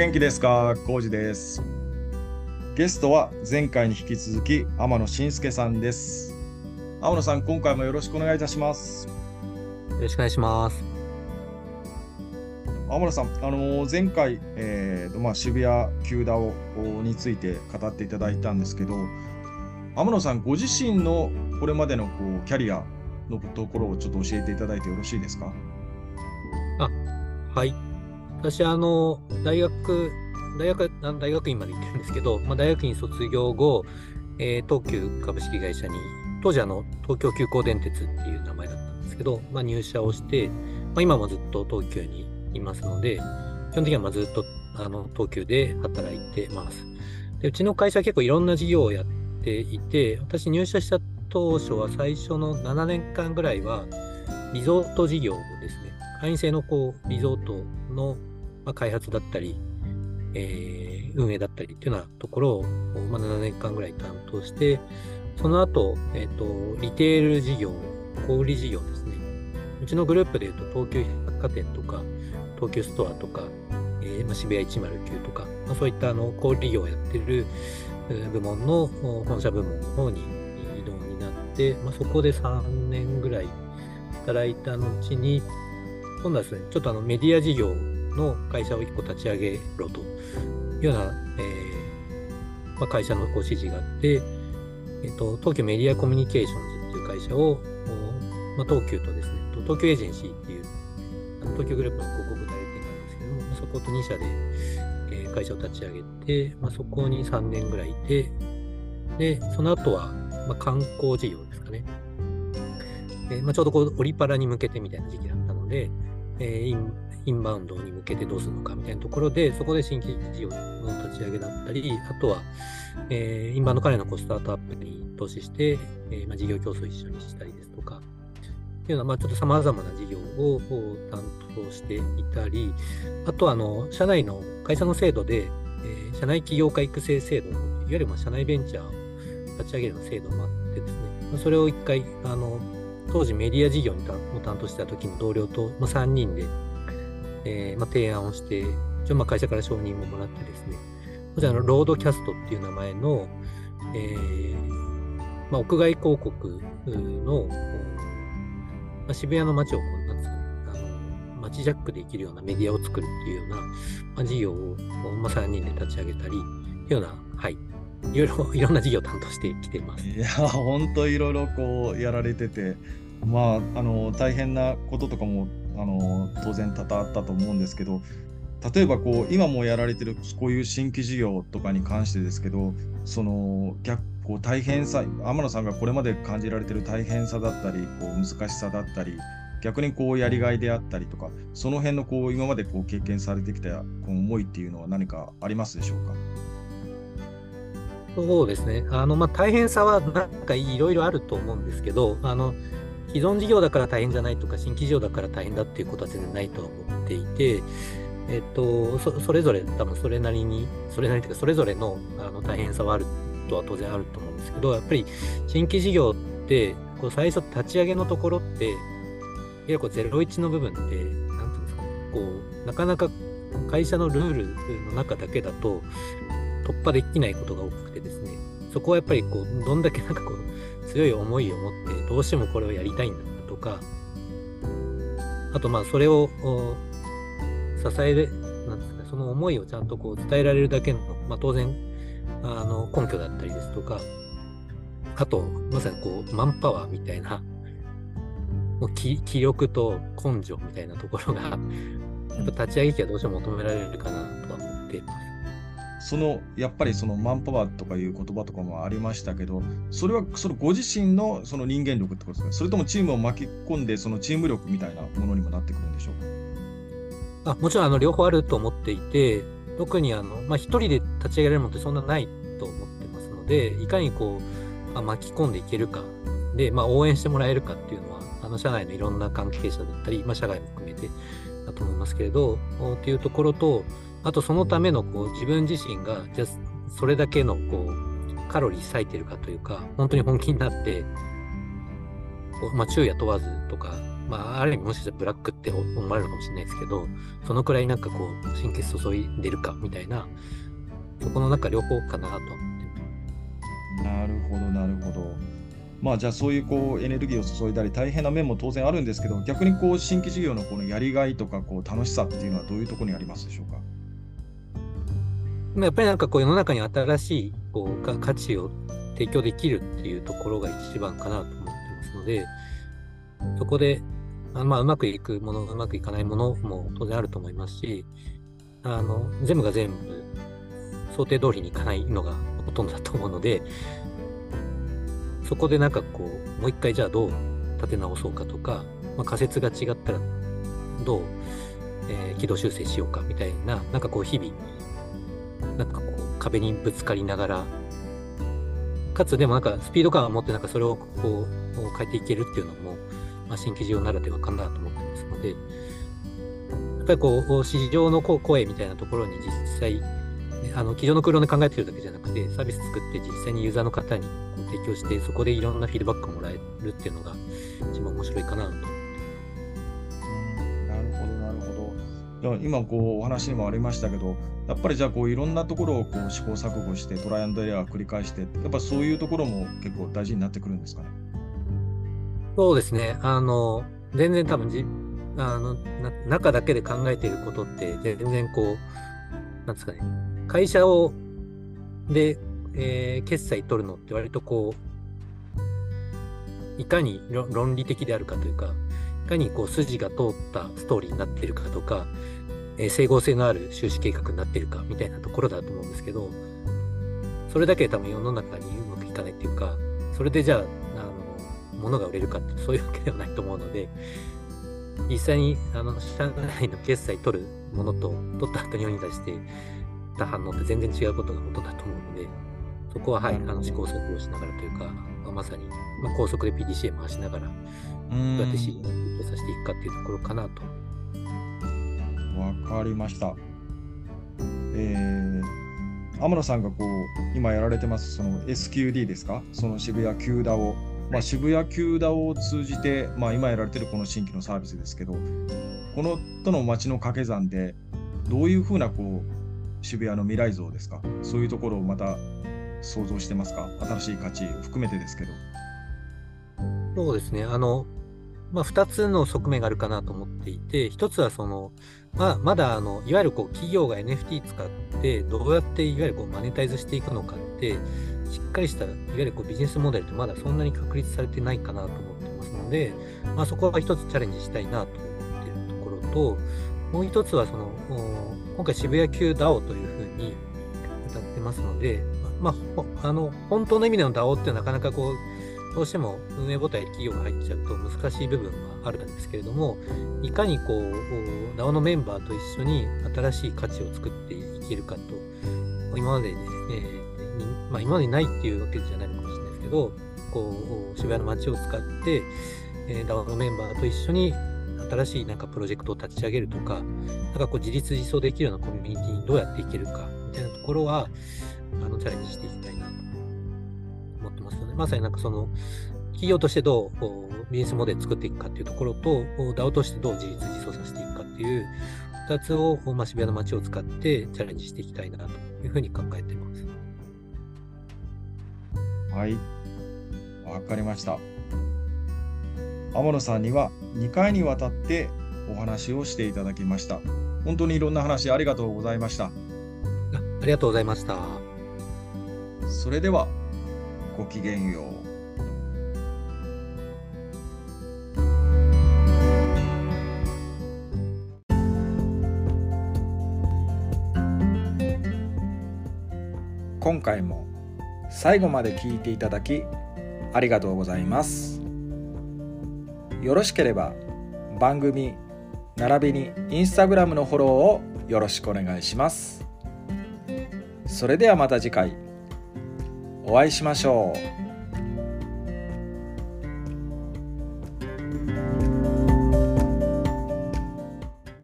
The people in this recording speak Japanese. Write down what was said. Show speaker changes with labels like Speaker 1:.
Speaker 1: 元気ですか？浩二です。ゲストは前回に引き続き天野信介さんです。天野さん、今回もよろしくお願いいたします。
Speaker 2: よろしくお願いします。
Speaker 1: 天野さん、あの前回、えーとまあ、渋谷九ダオについて語っていただいたんですけど、天野さんご自身のこれまでのこうキャリアのところをちょっと教えていただいてよろしいですか？
Speaker 2: はい。私、あの、大学、大学、大学院まで行ってるんですけど、まあ、大学院卒業後、えー東急株式会社に、当時あの、東京急行電鉄っていう名前だったんですけど、まあ、入社をして、まあ、今もずっと東急にいますので、基本的にはまずっとあの東急で働いてます。でうちの会社は結構いろんな事業をやっていて、私入社した当初は最初の7年間ぐらいは、リゾート事業ですね。会員制のこうリゾートの、まあ、開発だったり、えー運営だったりっていうようなところを、まあ、7年間ぐらい担当して、その後、えっ、と、リテール事業、小売事業ですね。うちのグループでいうと、東急百貨店とか、東急ストアとか、えーまあ、渋谷109とか、まあ、そういったあの小売業をやってる部門の本社部門の方に移動になって、まあ、そこで3年ぐらい働いた後に、今度はですね、ちょっとあのメディア事業の会社を1個立ち上げろというような、えーまあ、会社のご指示があって、えっと、東急メディアコミュニケーションズっていう会社を、まあ、東急とですね、東急エージェンシーっていう、東急グループの広告代理店なんですけども、そこと2社で、えー会社を立ち上げて、まあ、そこに3年ぐらいいて、で、その後は、ま、観光事業ですかね。えーま、ちょうどこうオリパラに向けてみたいな時期だったので、えーインバウンドに向けてどうするのかみたいなところで、そこで新規事業の立ち上げだったり、あとは、えーインバウンド関連のこうスタートアップに投資して、えーまあ、事業競争を一緒にしたりですとか、っていうような、まあ、ちょっと様々な事業を担当していたり、あとはあの社内の会社の制度で、えー社内起業家育成制度、いわゆるまあ社内ベンチャーを立ち上げるような制度もあってですね、まあそれを一回、あの当時メディア事業にたを担当してた時の同僚と、まあ、3人で、えーまあ、提案をして、一応まあ会社から承認ももらってですね、こちらのロードキャストっていう名前の、えーまあ、屋外広告の、まあ、渋谷の街をこう、なんですかね、あの街ジャックできるようなメディアを作るっていうような、まあ、事業を、まあ、3人で立ち上げたり、いうような、はい、いろいろ、いろんな事業を担当してきてます。
Speaker 1: いやー、本当いろいろこうやられてて、まあ、あの大変なこととかもあの当然多々あったと思うんですけど、例えばこう今もやられてるこういう新規事業とかに関してですけど、その逆こう大変さ、天野さんがこれまで感じられてる大変さだったり、こう難しさだったり、逆にこうやりがいであったりとか、その辺のこう今までこう経験されてきたこう思いっていうのは何かありますでしょうか？
Speaker 2: そうですね。あの、まあ、大変さはなんかいろいろあると思うんですけど、あの、既存事業だから大変じゃないとか、新規事業だから大変だっていうことは全然ないとは思っていて、えっと、そそれぞれ多分それなりに、それなりというか、それぞれのあの大変さはあるとは当然あると思うんですけど、やっぱり新規事業って、こう最初立ち上げのところって、いわゆるこう01の部分って、なんていうんですか、こう、なかなか会社のルールの中だけだと、突破できないことが多くてですね、そこはやっぱりこう、どんだけなんかこう、強い思いを持って、どうしてもこれをやりたいんだとか、あとまあ、それをお支える、なんですかね、その思いをちゃんとこう伝えられるだけの、まあ当然、あの、根拠だったりですとか、あと、まさにこう、マンパワーみたいな、もう気気力と根性みたいなところが、やっぱ立ち上げ機はどうしても求められるかなとは思っています。
Speaker 1: そのやっぱりそのマンパワーとかいう言葉とかもありましたけど、それはそのご自身のその人間力ってことですかそれともチームを巻き込んで、そのチーム力みたいなものにもなってくるんでしょうか？
Speaker 2: あもちろんあの両方あると思っていて、特にあの、まあ、一人で立ち上げられるものってそんなないと思ってますので、いかにこう、あ巻き込んでいけるか、で、まあ、応援してもらえるかっていうのは、あの社内のいろんな関係者だったり、まあ、社外も含めてだと思いますけれど、おっていうところと、あとそのためのこう自分自身が、じゃそれだけのこうカロリー割いてるかというか、本当に本気になって、まあ、昼夜問わずとか、まあ、ある意味もしかしたらブラックって思われるかもしれないですけど、そのくらいなんかこう、神経注いでるかみたいな、そこの中両方かなと
Speaker 1: なるほど、なるほど。まあじゃあそういうこうエネルギーを注いだり大変な面も当然あるんですけど逆にこう新規事業のこのやりがいとかこう楽しさっていうのはどういうところにありますでしょうか？
Speaker 2: やっぱりなんかこう世の中に新しいこう価値を提供できるっていうところが一番かなと思ってますのでそこでまあうまくいくものうまくいかないものも当然あると思いますしあの全部が全部想定通りにいかないのがほとんどだと思うのでそこでなんかこう、もう一回じゃあどう立て直そうかとか、まあ、仮説が違ったらどう、えー、軌道修正しようかみたいな、なんかこう日々、なんかこう壁にぶつかりながら、かつでもなんかスピード感を持ってなんかそれをこう変えていけるっていうのも、まあ、新規事業ならではかなと思ってますので、やっぱりこう市場の声みたいなところに実際、あの、机上の空論で考えてるだけじゃなくて、サービス作って実際にユーザーの方に提供して、そこでいろんなフィードバックをもらえるっていうのが一番面白いかなと。
Speaker 1: 今こうお話にもありましたけど、やっぱりじゃあこういろんなところをこう試行錯誤してトライアンドエラー繰り返して、やっぱそういうところも結構大事になってくるんですかね？
Speaker 2: そうですね。あの全然多分じあの中だけで考えていることって全然こうなんですかね会社をでえー、決済取るのって割とこう、いかに論理的であるかというか、いかにこう筋が通ったストーリーになってるかとか、えー、整合性のある収支計画になってるかみたいなところだと思うんですけど、それだけで多分世の中にうまくいかないっていうか、それでじゃあ、あの、物が売れるかってそういうわけではないと思うので、実際に、あの、社内の決済取るものと、取った後に世に出してた反応って全然違うことがほとだと思うので、そこは、はい、あの試行錯誤しながらというか、まあ、まさに、まあ、高速で PDCA 回しながら、どうやって C にさせていくかっていうところかなと。
Speaker 1: わかりました。えー、天野さんがこう今やられてますその SQD ですか？その渋谷急ダを、まあ、渋谷急ダを通じて、まあ、今やられてるこの新規のサービスですけどこのとの街の掛け算でどういうふうなこう渋谷の未来像ですか？そういうところをまた想像してますか？新しい価値含めてですけど。
Speaker 2: そうですね。あの、まあ、2つの側面があるかなと思っていて、1つはその、まあ、まだあのいわゆるこう企業が NFT 使ってどうやっていわゆるこうマネタイズしていくのかってしっかりしたいわゆるこうビジネスモデルってまだそんなに確立されてないかなと思ってますので、まあ、そこは一つチャレンジしたいなと思っているところともう一つはその今回渋谷級 DAO というふうに歌ってますので、まあ、あの本当の意味での DAO ってなかなかこうどうしても運営母体企業が入っちゃうと難しい部分はあるんですけれどもいかにこう DAO のメンバーと一緒に新しい価値を作っていけるかと今までに、えー、まあ、今までにないっていうわけじゃないのかもしれないですけどこう渋谷の街を使って、えー、DAO のメンバーと一緒に新しいなんかプロジェクトを立ち上げるとか、なんかこう自立自走できるようなコミュニティにどうやっていけるかみたいなところは、あのチャレンジしていきたいなと。ますので、まさになんかその企業としてどうビジネスモデル作っていくかっていうところと、DAO としてどう自立自走させていくかっていう2つを、まあ、渋谷の街を使ってチャレンジしていきたいなというふうに考えています。
Speaker 1: はい、わかりました。天野さんには2回にわたってお話をしていただきました。本当にいろんな話ありがとうございました。あ
Speaker 2: りがとうございました。
Speaker 1: それではごきげんよう。今回も最後まで聞いていただきありがとうございます。よろしければ番組並びにインスタグラムのフォローをよろしくお願いします。それではまた次回お会いしましょう。